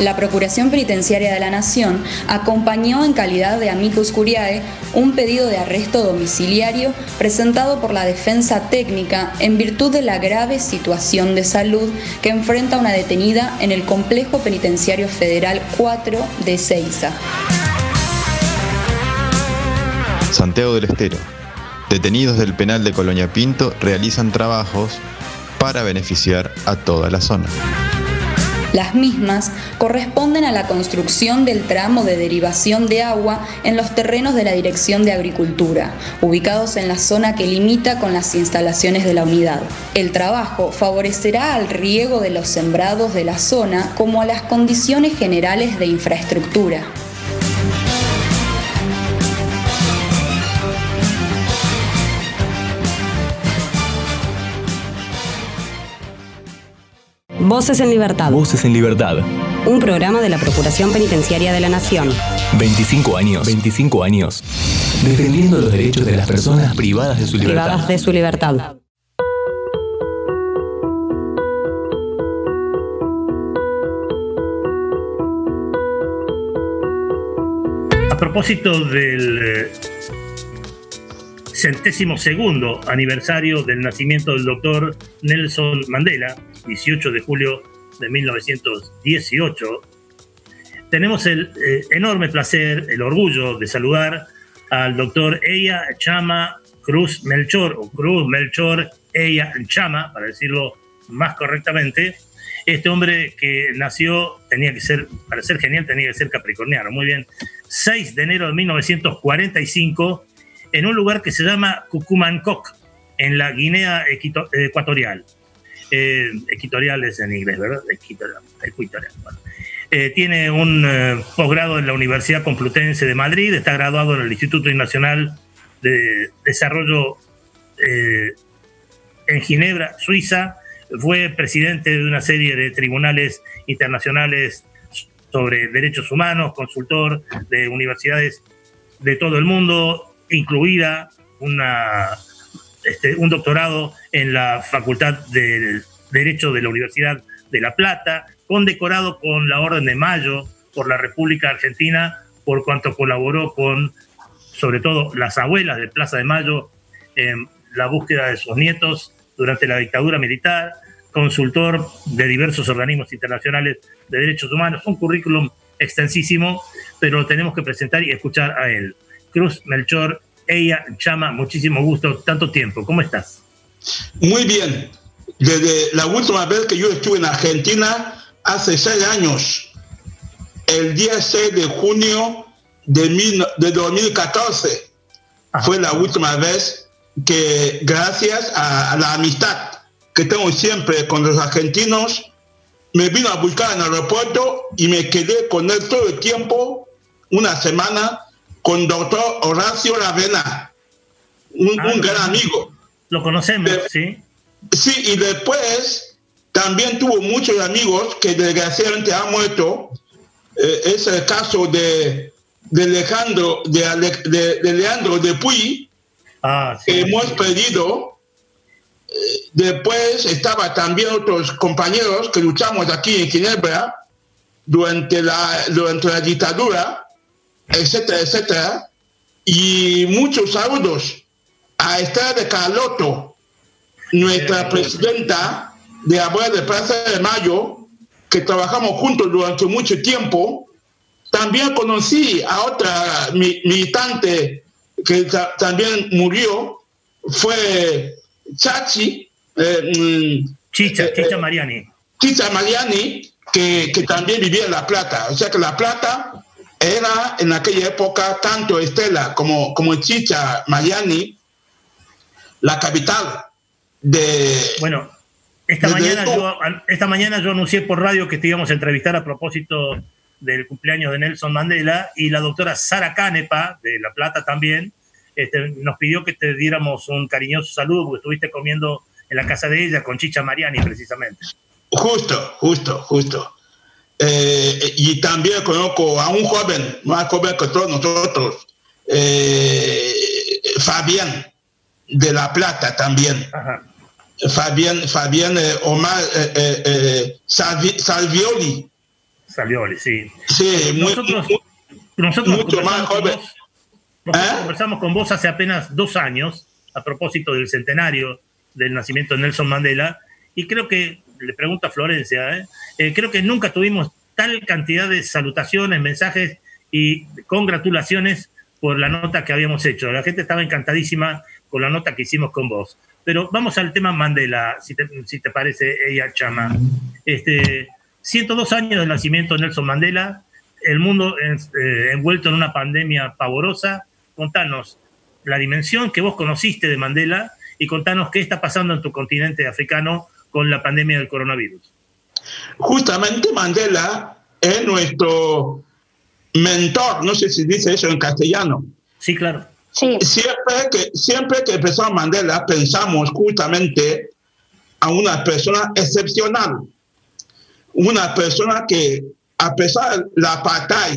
La Procuración Penitenciaria de la Nación acompañó en calidad de amicus curiae un pedido de arresto domiciliario presentado por la defensa técnica en virtud de la grave situación de salud que enfrenta una detenida en el Complejo Penitenciario Federal 4 de Ceiza. Santiago del Estero. Detenidos del penal de Colonia Pinto realizan trabajos para beneficiar a toda la zona. Las mismas corresponden a la construcción del tramo de derivación de agua en los terrenos de la Dirección de Agricultura, ubicados en la zona que limita con las instalaciones de la unidad. El trabajo favorecerá al riego de los sembrados de la zona como a las condiciones generales de infraestructura. Voces en Libertad. Voces en Libertad. Un programa de la Procuración Penitenciaria de la Nación. 25 años. 25 años. Defendiendo los derechos de las personas privadas de su libertad. Privadas de su libertad. A propósito del eh, centésimo segundo aniversario del nacimiento del doctor Nelson Mandela, 18 de julio de 1918, tenemos el eh, enorme placer, el orgullo de saludar al doctor Eya Chama Cruz Melchor, o Cruz Melchor Eya Chama, para decirlo más correctamente. Este hombre que nació, tenía que ser, para ser genial, tenía que ser capricorniano. Muy bien. 6 de enero de 1945, en un lugar que se llama Cucumancok, en la Guinea Ecuatorial. Eh, es en inglés, ¿verdad? Bueno. eh, tiene un eh, posgrado en la Universidad Complutense de Madrid, está graduado en el Instituto Nacional de Desarrollo eh, en Ginebra, Suiza, fue presidente de una serie de tribunales internacionales sobre derechos humanos, consultor de universidades de todo el mundo, incluida este, un doctorado en la Facultad de Derecho de la Universidad de La Plata, condecorado con la Orden de Mayo por la República Argentina por cuanto colaboró con, sobre todo, las abuelas de Plaza de Mayo en la búsqueda de sus nietos durante la dictadura militar, consultor de diversos organismos internacionales de derechos humanos, un currículum extensísimo, pero lo tenemos que presentar y escuchar a él. Cruz Melchor, ella, Chama, muchísimo gusto, tanto tiempo, ¿cómo estás? Muy bien, desde la última vez que yo estuve en Argentina, hace seis años, el día 6 de junio de, mil, de 2014, Ajá. fue la última vez que gracias a, a, la amistad que tengo siempre con los argentinos, me vino a buscar en el aeropuerto y me quedé con él todo el tiempo, una semana, con doctor Horacio Ravena, un, ah, un gran amigo. Lo conocemos, de, sí. Sí, y después también tuvo muchos amigos que desgraciadamente han muerto. Eh, es el caso de, de Alejandro, de, Ale, de, de Leandro de Puy, ah, sí, que hemos perdido. Eh, después estaba también otros compañeros que luchamos aquí en Ginebra durante la, durante la dictadura, etcétera, etcétera. Y muchos saludos a Esther de Carlotto, nuestra presidenta de Abuela de Plaza de Mayo, que trabajamos juntos durante mucho tiempo. También conocí a otra militante que ta también murió, fue Chachi. Eh, Chicha, eh, Chicha Mariani. Chicha Mariani, que, que, también vivía en La Plata. O sea que La Plata era en aquella época tanto Estela como, como Chicha Mariani la capital de... Bueno, esta mañana, yo, esta mañana yo anuncié por radio que te íbamos a entrevistar a propósito del cumpleaños de Nelson Mandela y la doctora Sara Canepa, de La Plata también, este, nos pidió que te diéramos un cariñoso saludo porque estuviste comiendo en la casa de ella con Chicha Mariani precisamente. Justo, justo, justo. Eh, y también conozco a un joven, más joven que todos nosotros, eh, Fabián, de La Plata también. Ajá. Fabián, Fabián eh, Omar Salvi, Salvioli, Salioli, sí. Sí, nosotros, nosotros mucho más joven. nosotros conversamos con vos hace apenas dos años a propósito del centenario del nacimiento de Nelson Mandela y creo que, le pregunto a Florencia, ¿eh? Eh, creo que nunca tuvimos tal cantidad de salutaciones, mensajes y congratulaciones por la nota que habíamos hecho. La gente estaba encantadísima con la nota que hicimos con vos. Pero vamos al tema Mandela, si te, si te parece, ella Chama. Este, 102 años del nacimiento de Nelson Mandela, el mundo eh, envuelto en una pandemia pavorosa. Contanos la dimensión que vos conociste de Mandela y contanos qué está pasando en tu continente africano con la pandemia del coronavirus. Justamente Mandela es nuestro mentor, no sé si dice eso en castellano. Sí, claro. Siempre, que, siempre que pensamos Mandela, pensamos justamente a una persona excepcional, una persona que, a pesar de la batalla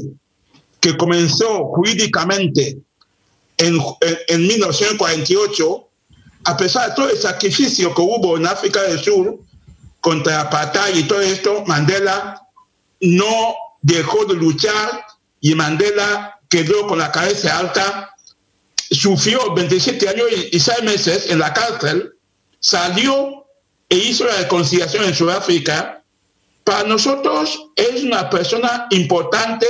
que comenzó jurídicamente en, en, 1948, a pesar de todo el sacrificio que hubo en África del Sur contra apartheid y todo esto, Mandela no dejó de luchar y Mandela quedó con la cabeza alta, sufrió 27 años y 6 meses en la cárcel, salió e hizo la reconciliación en Sudáfrica. Para nosotros es una persona importante,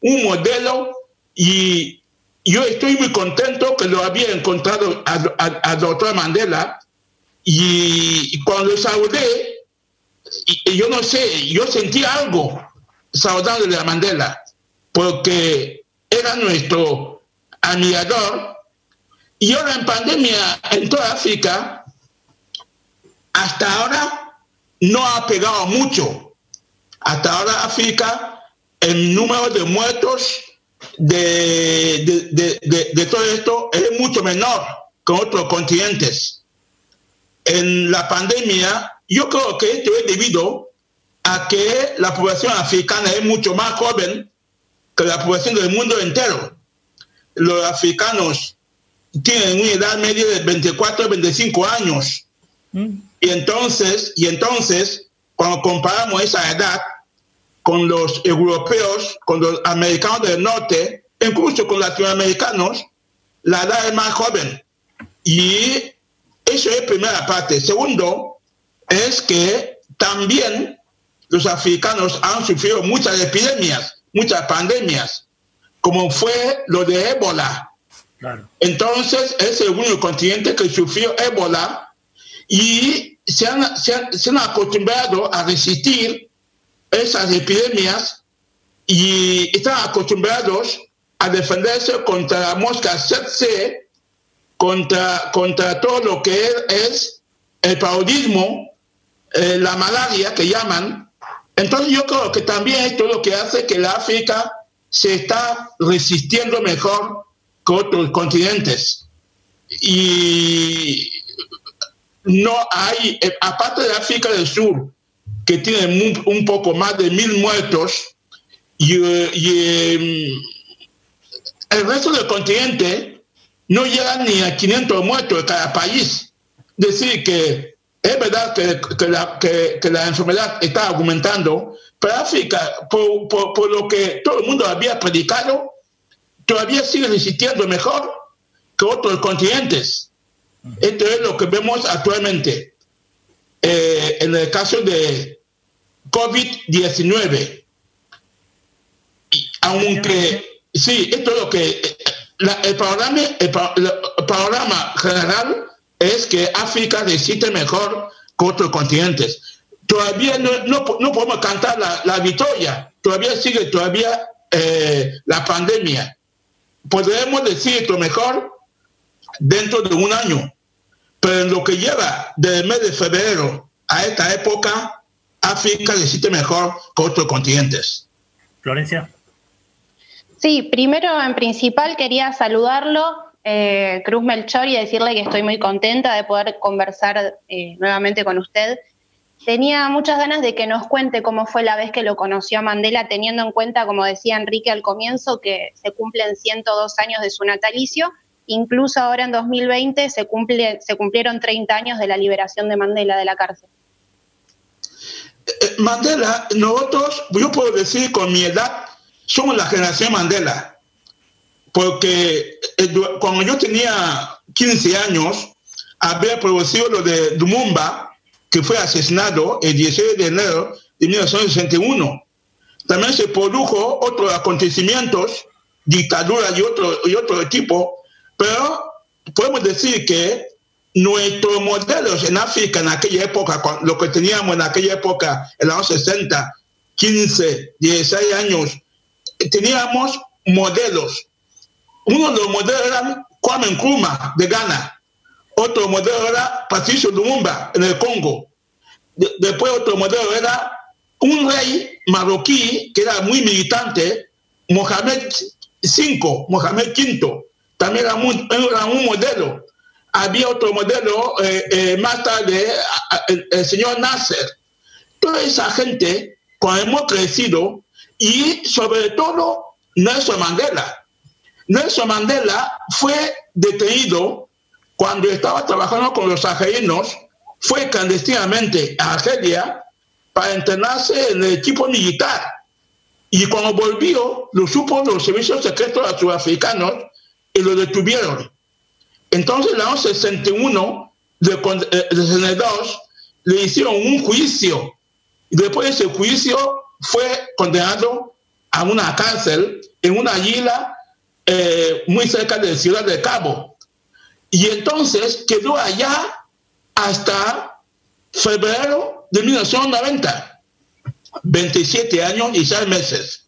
un modelo y yo estoy muy contento que lo había encontrado al doctor Mandela. Y, cuando lo saludé, yo no sé, yo sentí algo saludándole a Mandela, porque era nuestro admirador. Y ahora en pandemia en toda África, hasta ahora no ha pegado mucho. Hasta ahora África, el número de muertos de, de, todo esto es mucho menor que otros continentes. En la pandemia, yo creo que esto es debido a que la población africana es mucho más joven que la población del mundo entero. Los africanos tienen una edad media de 24 a 25 años. Mm. Y entonces, y entonces, cuando comparamos esa edad con los europeos, con los americanos del norte, incluso con latinoamericanos, la edad es más joven. Y eso es primera parte. Segundo, es que también los africanos han sufrido muchas epidemias, muchas pandemias, como fue lo de ébola. Entonces, es el único continente que sufrió ébola y se han, se han acostumbrado a resistir esas epidemias y están acostumbrados a defenderse contra la mosca contra, contra todo lo que es el paludismo, eh, la malaria que llaman. Entonces yo creo que también esto es lo que hace que la África se está resistiendo mejor que otros continentes. Y no hay, eh, aparte de África del Sur, que tiene un, poco más de mil muertos y, em, el resto del continente no llega ni a 500 muertos de cada país. Decir que es verdad que, la, que, la, enfermedad está aumentando, pero África, por, por, lo que todo el mundo había predicado, todavía sigue resistiendo mejor que otros continentes. Esto es lo que vemos actualmente. Eh, en el caso de COVID-19. Aunque, sí, esto es lo que... el, programa, el, programa general es que África resiste mejor que otros continentes. Todavía no, podemos cantar la, victoria, todavía sigue todavía eh, la pandemia. Podremos decir esto mejor dentro de un año, pero en lo que lleva del mes de febrero a esta época, África resiste mejor que otros continentes. Florencia. Sí, primero en principal quería saludarlo, eh, Cruz Melchor, y decirle que estoy muy contenta de poder conversar eh, nuevamente con usted. Tenía muchas ganas de que nos cuente cómo fue la vez que lo conoció a Mandela, teniendo en cuenta, como decía Enrique al comienzo, que se cumplen 102 años de su natalicio Incluso ahora en 2020 se, cumple, se cumplieron 30 años de la liberación de Mandela de la cárcel. eh, Mandela, nosotros, yo puedo decir con mi edad, somos la generación Mandela, porque eh, cuando yo tenía 15 años, había producido lo de Lumumba, que fue asesinado el 16 de enero de 1961. También se produjo otros acontecimientos, dictadura y otro, y otro tipo, pero podemos decir que nuestros modelos en África en aquella época, lo que teníamos en aquella época, en los 60, 15, 16 años, teníamos modelos. De modelos era Kwame Nkrumah de Ghana, otro modelo era Patricio Lumumba en el Congo, después otro modelo era un rey marroquí que era muy militante, Mohamed V, Mohamed V, también era, era un modelo había otro modelo eh, eh, más tarde, el, señor Nasser. Toda esa gente, cuando hemos crecido, y sobre todo Nelson Mandela. Nelson Mandela fue detenido cuando estaba trabajando con los argelinos, fue clandestinamente a Argelia para entrenarse en el equipo militar. Y cuando volvió, lo supo los servicios secretos sudafricanos y lo detuvieron. Entonces, en el 61 de, 62 le hicieron un juicio. Y después de ese juicio fue condenado a una cárcel en una isla eh, muy cerca de ciudad de Cabo. Y entonces quedó allá hasta febrero de 1990, 27 años y 6 meses.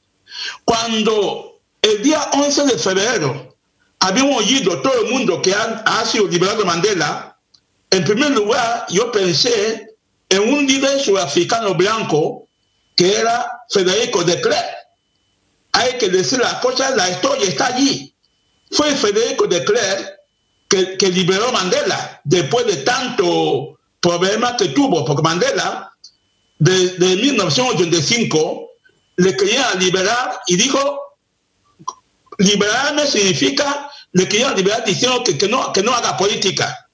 Cuando el día 11 de febrero habíamos oído todo el mundo que ha, sido liberado Mandela, en primer lugar yo pensé en un líder sudafricano blanco que era Federico de Klerk. Hay que decir las cosas, la historia está allí. Fue Federico de Klerk que, liberó Mandela después de tanto problema que tuvo, porque Mandela desde 1985 le quería liberar y dijo, liberarme significa le querían liberar diciendo que, que, no, que no haga política.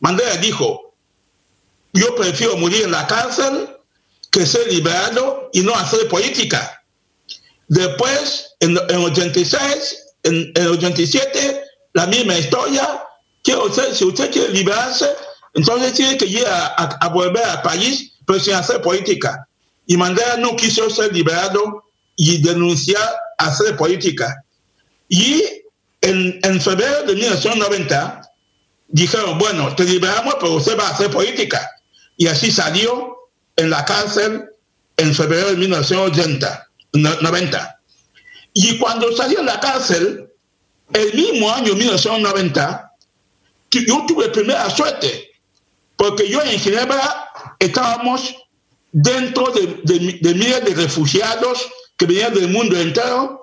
Mandela dijo, yo prefiero morir en la cárcel que ser liberado y no hacer política. Después, en, en 86, en, en 87, la misma historia, que si usted quiere liberarse, entonces tiene que ir a, a, volver al país, pero sin hacer política. Y Mandela no quiso ser liberado y denunciar hacer política. Y en, febrero de 1990 dijeron, bueno, te liberamos, pero usted va a hacer política. Y así salió en la cárcel en febrero de 1990. Y cuando salió de la cárcel, el mismo año 1990, yo tuve primera suerte, porque yo en Ginebra estábamos dentro de, miles de refugiados que venían del mundo entero.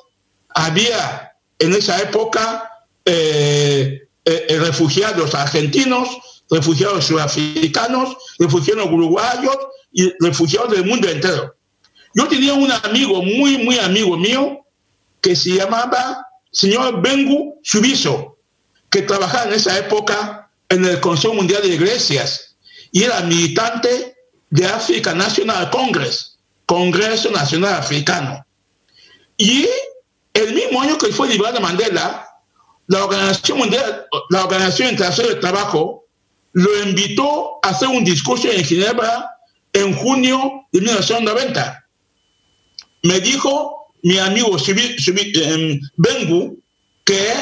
Había en esa época eh, eh, refugiados argentinos, refugiados sudafricanos, refugiados uruguayos y refugiados del mundo entero. Yo tenía un amigo, muy, muy amigo mío, que se llamaba señor Bengu Subiso, que trabajaba en esa época en el Consejo Mundial de Iglesias y era militante de Africa National Congress, Congreso Nacional Africano. Y el mismo año que fue liberado Mandela, la Organización Mundial, la Organización Internacional del Trabajo, lo invitó a hacer un discurso en Ginebra en junio de 1990. Me dijo mi amigo em, Bengu que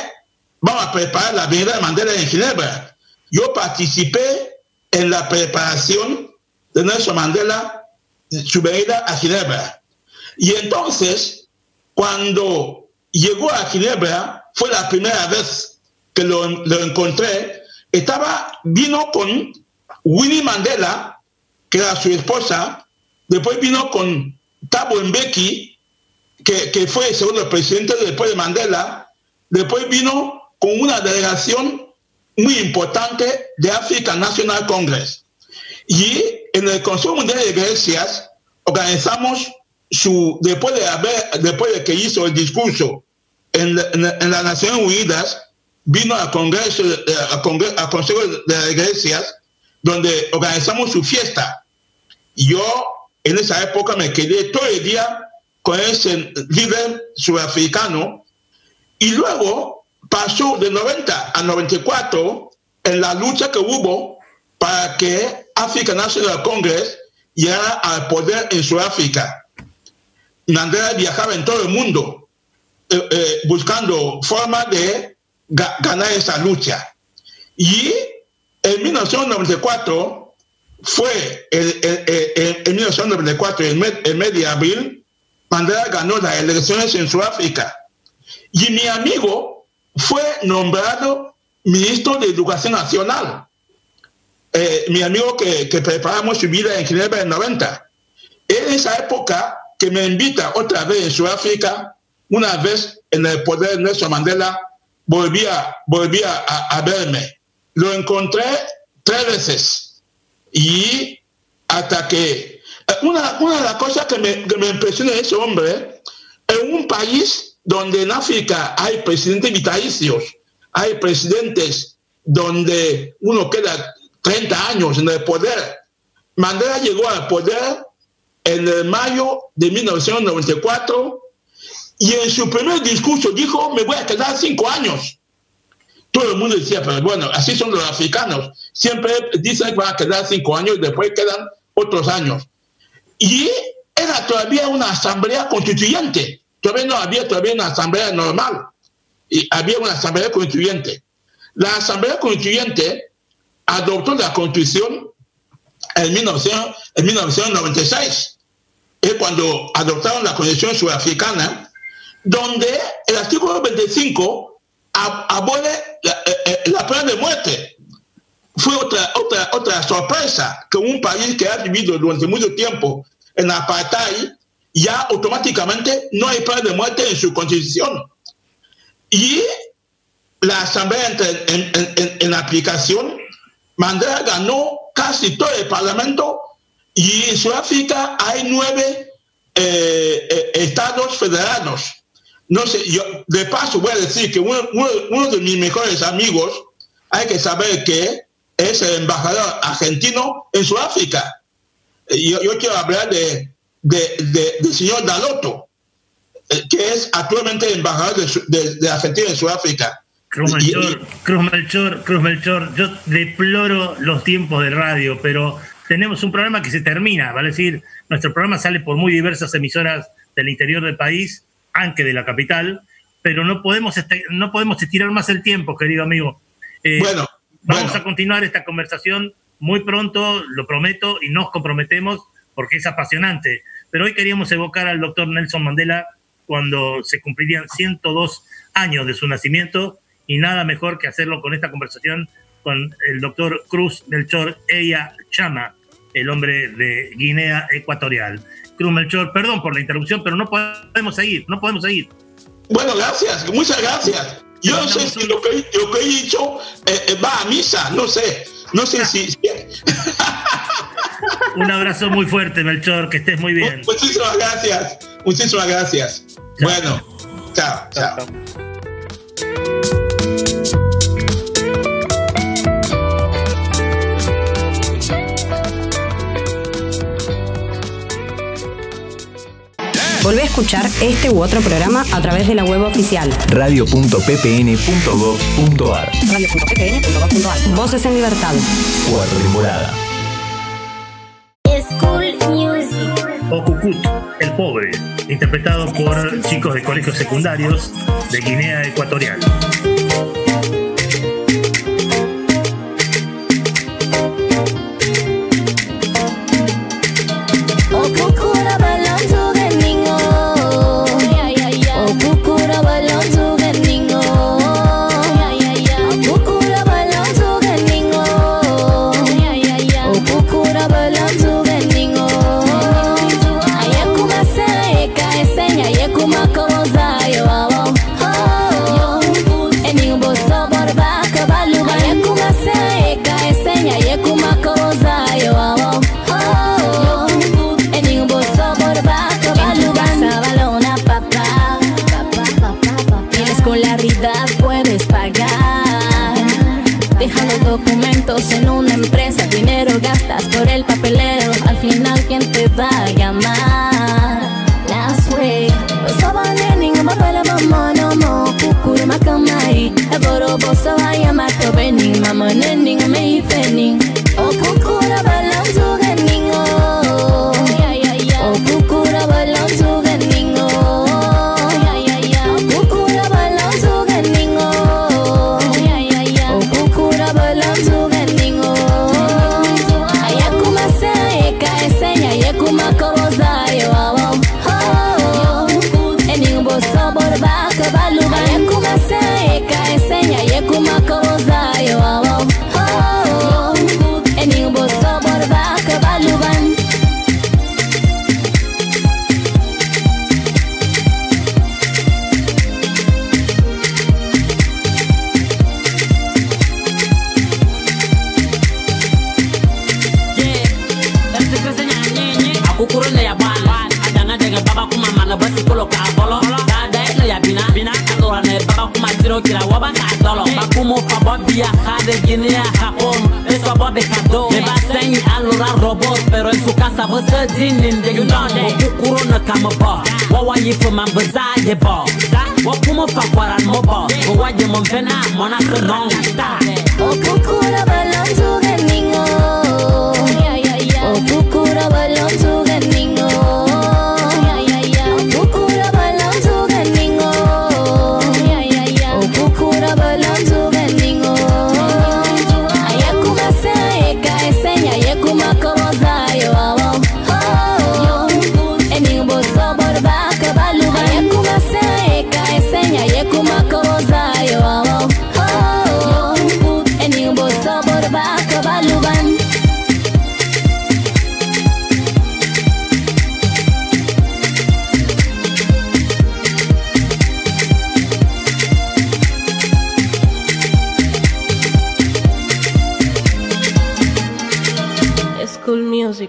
vamos a preparar la venida de Mandela en Ginebra. Yo participé en la preparación de Nelson Mandela, su venida a Ginebra. Y entonces, cuando llegó a Ginebra, fue la primera vez que lo, encontré, estaba, vino con Winnie Mandela, que era su esposa, después vino con Thabo Mbeki, que, que fue el segundo presidente después de Mandela, después vino con una delegación muy importante de African National Congress. Y en el Consejo Mundial de Iglesias organizamos su, después, de haber, después de que hizo el discurso en, las Naciones Unidas, vino al Congreso, eh, al, Consejo de las Iglesias, donde organizamos su fiesta. Yo en esa época me quedé todo el día con ese líder sudafricano y luego pasó de 90 a 94 en la lucha que hubo para que African National Congress llegara al poder en Sudáfrica. Mandela viajaba en todo el mundo eh, eh, buscando formas de ganar esa lucha. Y en 1994 fue en 1994, el mes, de abril, Mandela ganó las elecciones en Sudáfrica. Y mi amigo fue nombrado ministro de Educación Nacional. Eh, mi amigo que, que, preparamos su vida en Ginebra en 90. En esa época que me invita otra vez en Sudáfrica, una vez en el poder de Nelson Mandela, volvía, volvía a verme lo encontré tres veces. Y hasta que... Eh, una, una de las cosas que me, que me impresiona de ese hombre, en un país donde en África hay presidentes vitalicios, hay presidentes donde uno queda 30 años en el poder. Mandela llegó al poder en el mayo de 1994 y en su primer discurso dijo, me voy a quedar cinco años. Todo el mundo decía, pero bueno, así son los africanos. Siempre dicen que van a quedar cinco años después quedan otros años. Y era todavía una asamblea constituyente. Todavía no había todavía una asamblea normal. Y había una asamblea constituyente. La asamblea constituyente adoptó la constitución en, 1996. Es cuando adoptaron la constitución sudafricana, donde el artículo 25 abole la, eh, eh, la, pena de muerte. Fue otra, otra, otra sorpresa que un país que ha vivido durante mucho tiempo en apartheid ya automáticamente no hay pena de muerte en su constitución. Y la asamblea entra en, en, aplicación, Mandela ganó casi todo el parlamento y en Sudáfrica hay nueve eh, estados federados no sé, yo de paso voy a decir que uno, de mis mejores amigos, hay que saber que es el embajador argentino en Sudáfrica. Yo, yo quiero hablar de, del señor Daloto, eh, que es actualmente embajador de, Argentina en Sudáfrica. Cruz Melchor, Cruz Melchor, Cruz Melchor, yo deploro los tiempos de radio, pero tenemos un programa que se termina, vale decir, nuestro programa sale por muy diversas emisoras del interior del país aunque de la capital, pero no podemos, este, no podemos estirar más el tiempo, querido amigo. Eh, bueno, vamos a continuar esta conversación muy pronto, lo prometo, y nos comprometemos porque es apasionante. Pero hoy queríamos evocar al doctor Nelson Mandela cuando se cumplirían 102 años de su nacimiento y nada mejor que hacerlo con esta conversación con el doctor Cruz Melchor Eya Chama, el hombre de Guinea Ecuatorial. Melchor, perdón por la interrupción, pero no podemos seguir, no podemos seguir. Bueno, gracias, muchas gracias. Yo no sé si lo que, lo que he dicho eh, eh, va a misa, no sé, no sé si... Un abrazo muy fuerte, Melchor, que estés muy bien. Muchísimas gracias, muchísimas gracias. Bueno, chao. chao. Volvé a escuchar este u otro programa a través de la web oficial radio.ppn.gov.ar radio.ppn.gov.ar Voces en Libertad. Cuarta temporada. School Music. O Cucut, el pobre, interpretado por chicos de colegios secundarios de Guinea Ecuatorial. I'm an ending, I'm a. phenomenal.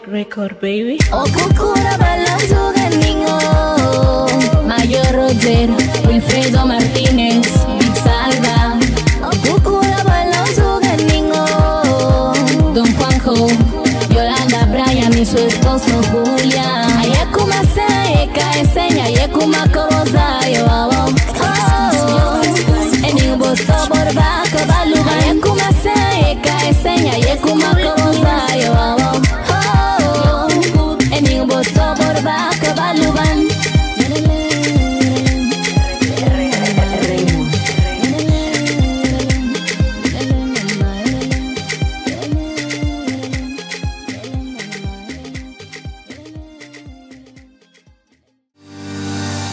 Record, baby. Oh, kukura balon to gening oh. Mayor Roger, Wilfredo Martínez, Big Salva. Oh, kukura balon to gening oh. Don Juanjo, Yolanda Bryan y su esposo Julián. Ayakuma se eka esenya yekuma koboza yo awo. Oh, ening boso borba kabaluba. Ayakuma se eka esenya yekuma koboza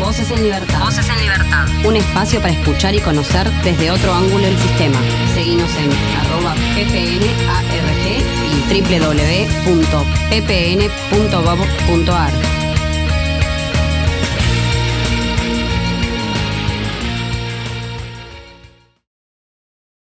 Voces en Libertad. Voces en Libertad. Un espacio para escuchar y conocer desde otro ángulo el sistema. Seguimos en arroba ppnart y www.ppn.gov.ar.